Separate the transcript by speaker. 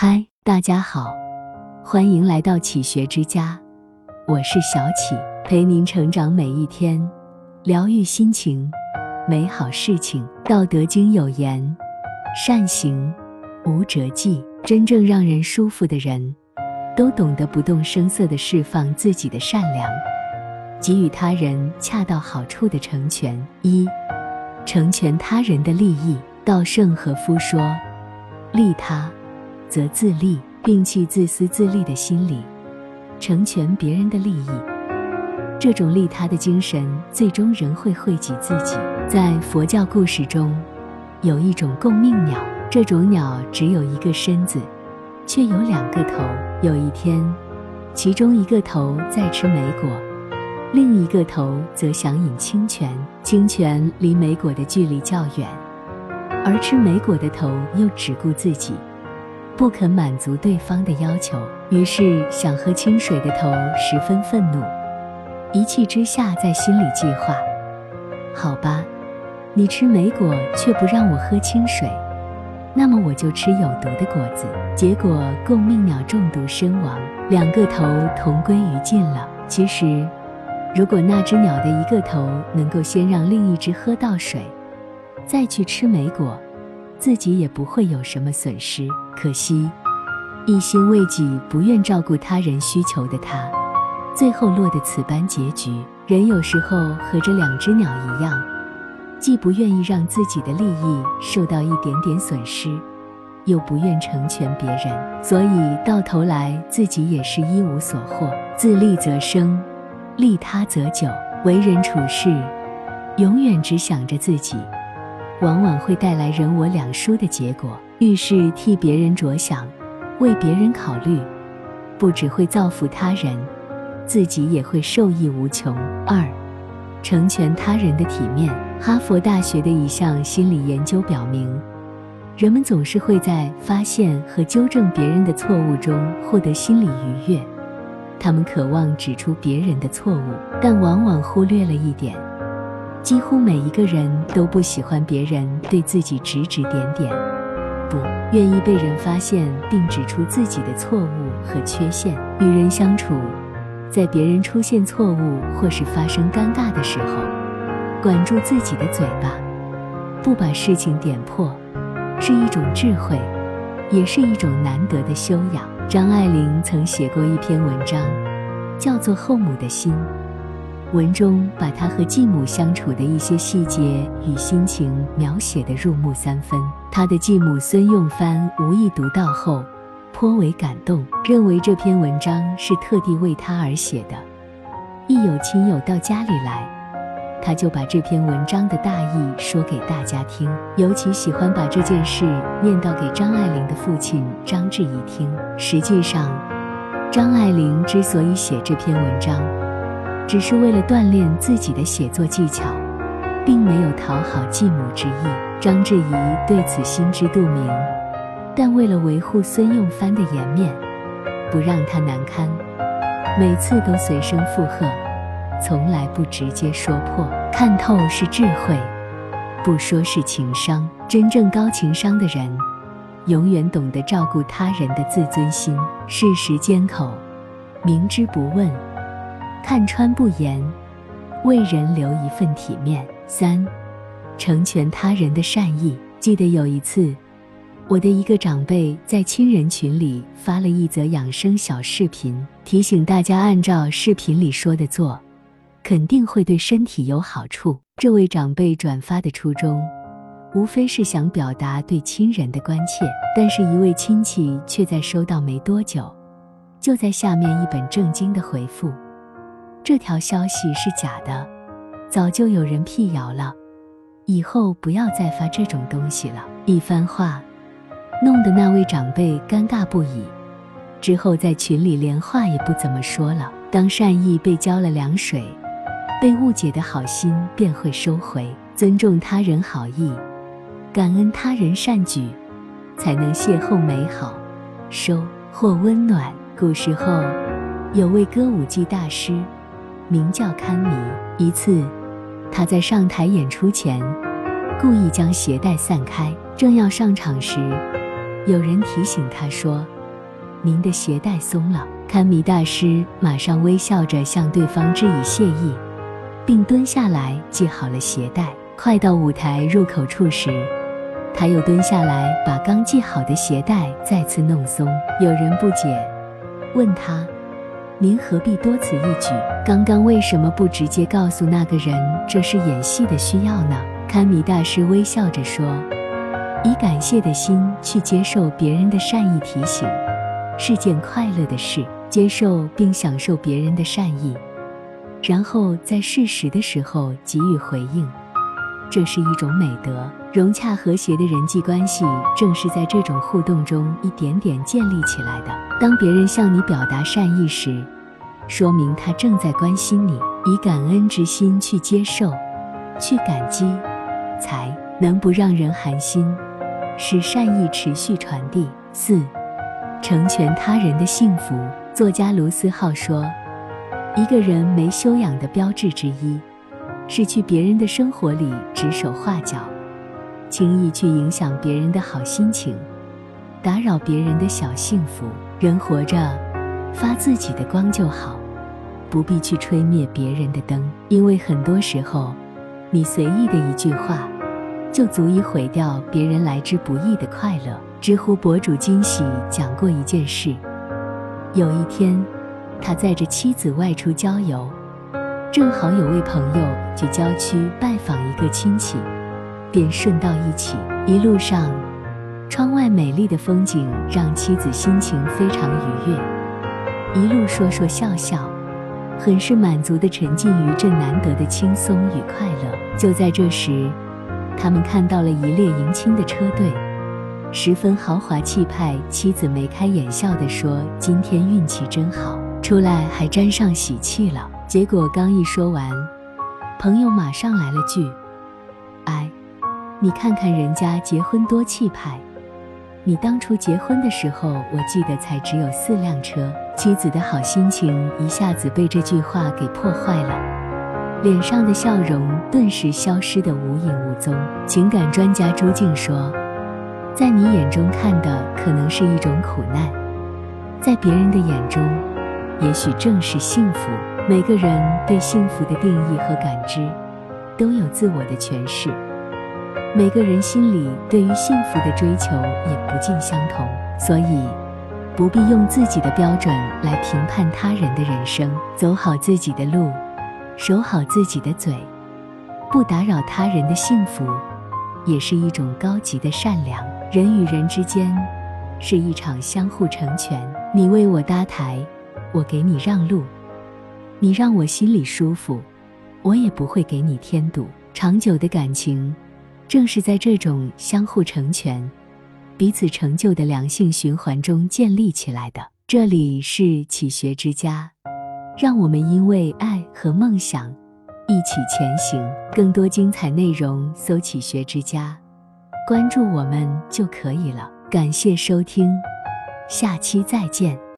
Speaker 1: 嗨，大家好，欢迎来到启学之家，我是小启，陪您成长每一天，疗愈心情，美好事情。道德经有言：善行无辙迹。真正让人舒服的人，都懂得不动声色地释放自己的善良，给予他人恰到好处的成全。一，成全他人的利益。稻盛和夫说：“利他。”则自利，摒弃自私自利的心理，成全别人的利益。这种利他的精神，最终仍会惠及自己。在佛教故事中，有一种共命鸟，这种鸟只有一个身子，却有两个头。有一天，其中一个头在吃莓果，另一个头则想饮清泉。清泉离莓果的距离较远，而吃莓果的头又只顾自己。不肯满足对方的要求，于是想喝清水的头十分愤怒，一气之下在心里计划：好吧，你吃莓果却不让我喝清水，那么我就吃有毒的果子。结果共命鸟中毒身亡，两个头同归于尽了。其实，如果那只鸟的一个头能够先让另一只喝到水，再去吃莓果。自己也不会有什么损失。可惜，一心为己、不愿照顾他人需求的他，最后落得此般结局。人有时候和这两只鸟一样，既不愿意让自己的利益受到一点点损失，又不愿成全别人，所以到头来自己也是一无所获。自利则生，利他则久。为人处事，永远只想着自己。往往会带来人我两疏的结果。遇事替别人着想，为别人考虑，不只会造福他人，自己也会受益无穷。二，成全他人的体面。哈佛大学的一项心理研究表明，人们总是会在发现和纠正别人的错误中获得心理愉悦。他们渴望指出别人的错误，但往往忽略了一点。几乎每一个人都不喜欢别人对自己指指点点，不愿意被人发现并指出自己的错误和缺陷。与人相处，在别人出现错误或是发生尴尬的时候，管住自己的嘴巴，不把事情点破，是一种智慧，也是一种难得的修养。张爱玲曾写过一篇文章，叫做《后母的心》。文中把他和继母相处的一些细节与心情描写得入木三分。他的继母孙用帆无意读到后，颇为感动，认为这篇文章是特地为他而写的。一有亲友到家里来，他就把这篇文章的大意说给大家听，尤其喜欢把这件事念叨给张爱玲的父亲张志怡听。实际上，张爱玲之所以写这篇文章，只是为了锻炼自己的写作技巧，并没有讨好继母之意。张志怡对此心知肚明，但为了维护孙用帆的颜面，不让他难堪，每次都随声附和，从来不直接说破。看透是智慧，不说是情商。真正高情商的人，永远懂得照顾他人的自尊心，适时缄口，明知不问。看穿不言，为人留一份体面。三，成全他人的善意。记得有一次，我的一个长辈在亲人群里发了一则养生小视频，提醒大家按照视频里说的做，肯定会对身体有好处。这位长辈转发的初衷，无非是想表达对亲人的关切，但是一位亲戚却在收到没多久，就在下面一本正经的回复。这条消息是假的，早就有人辟谣了。以后不要再发这种东西了。一番话，弄得那位长辈尴尬不已。之后在群里连话也不怎么说了。当善意被浇了凉水，被误解的好心便会收回。尊重他人好意，感恩他人善举，才能邂逅美好，收获温暖。古时候，有位歌舞伎大师。名叫堪弥。一次，他在上台演出前，故意将鞋带散开，正要上场时，有人提醒他说：“您的鞋带松了。”堪米大师马上微笑着向对方致以谢意，并蹲下来系好了鞋带。快到舞台入口处时，他又蹲下来把刚系好的鞋带再次弄松。有人不解，问他：“您何必多此一举？刚刚为什么不直接告诉那个人这是演戏的需要呢？”堪米大师微笑着说：“以感谢的心去接受别人的善意提醒，是件快乐的事。”接受并享受别人的善意，然后在适时的时候给予回应，这是一种美德。融洽和谐的人际关系正是在这种互动中一点点建立起来的。当别人向你表达善意时，说明他正在关心你。以感恩之心去接受，去感激，才能不让人寒心，使善意持续传递。四，成全他人的幸福。作家卢思浩说：“一个人没修养的标志之一，是去别人的生活里指手画脚，轻易去影响别人的好心情，打扰别人的小幸福。人活着，发自己的光就好，不必去吹灭别人的灯。因为很多时候，你随意的一句话，就足以毁掉别人来之不易的快乐。”知乎博主惊喜讲过一件事。有一天，他载着妻子外出郊游，正好有位朋友去郊区拜访一个亲戚，便顺道一起。一路上，窗外美丽的风景让妻子心情非常愉悦，一路说说笑笑，很是满足地沉浸于这难得的轻松与快乐。就在这时，他们看到了一列迎亲的车队。十分豪华气派，妻子眉开眼笑地说：“今天运气真好，出来还沾上喜气了。”结果刚一说完，朋友马上来了句：“哎，你看看人家结婚多气派，你当初结婚的时候，我记得才只有四辆车。”妻子的好心情一下子被这句话给破坏了，脸上的笑容顿时消失得无影无踪。情感专家朱静说。在你眼中看的可能是一种苦难，在别人的眼中，也许正是幸福。每个人对幸福的定义和感知，都有自我的诠释。每个人心里对于幸福的追求也不尽相同，所以不必用自己的标准来评判他人的人生。走好自己的路，守好自己的嘴，不打扰他人的幸福，也是一种高级的善良。人与人之间是一场相互成全，你为我搭台，我给你让路，你让我心里舒服，我也不会给你添堵。长久的感情，正是在这种相互成全、彼此成就的良性循环中建立起来的。这里是启学之家，让我们因为爱和梦想一起前行。更多精彩内容，搜“启学之家”。关注我们就可以了。感谢收听，下期再见。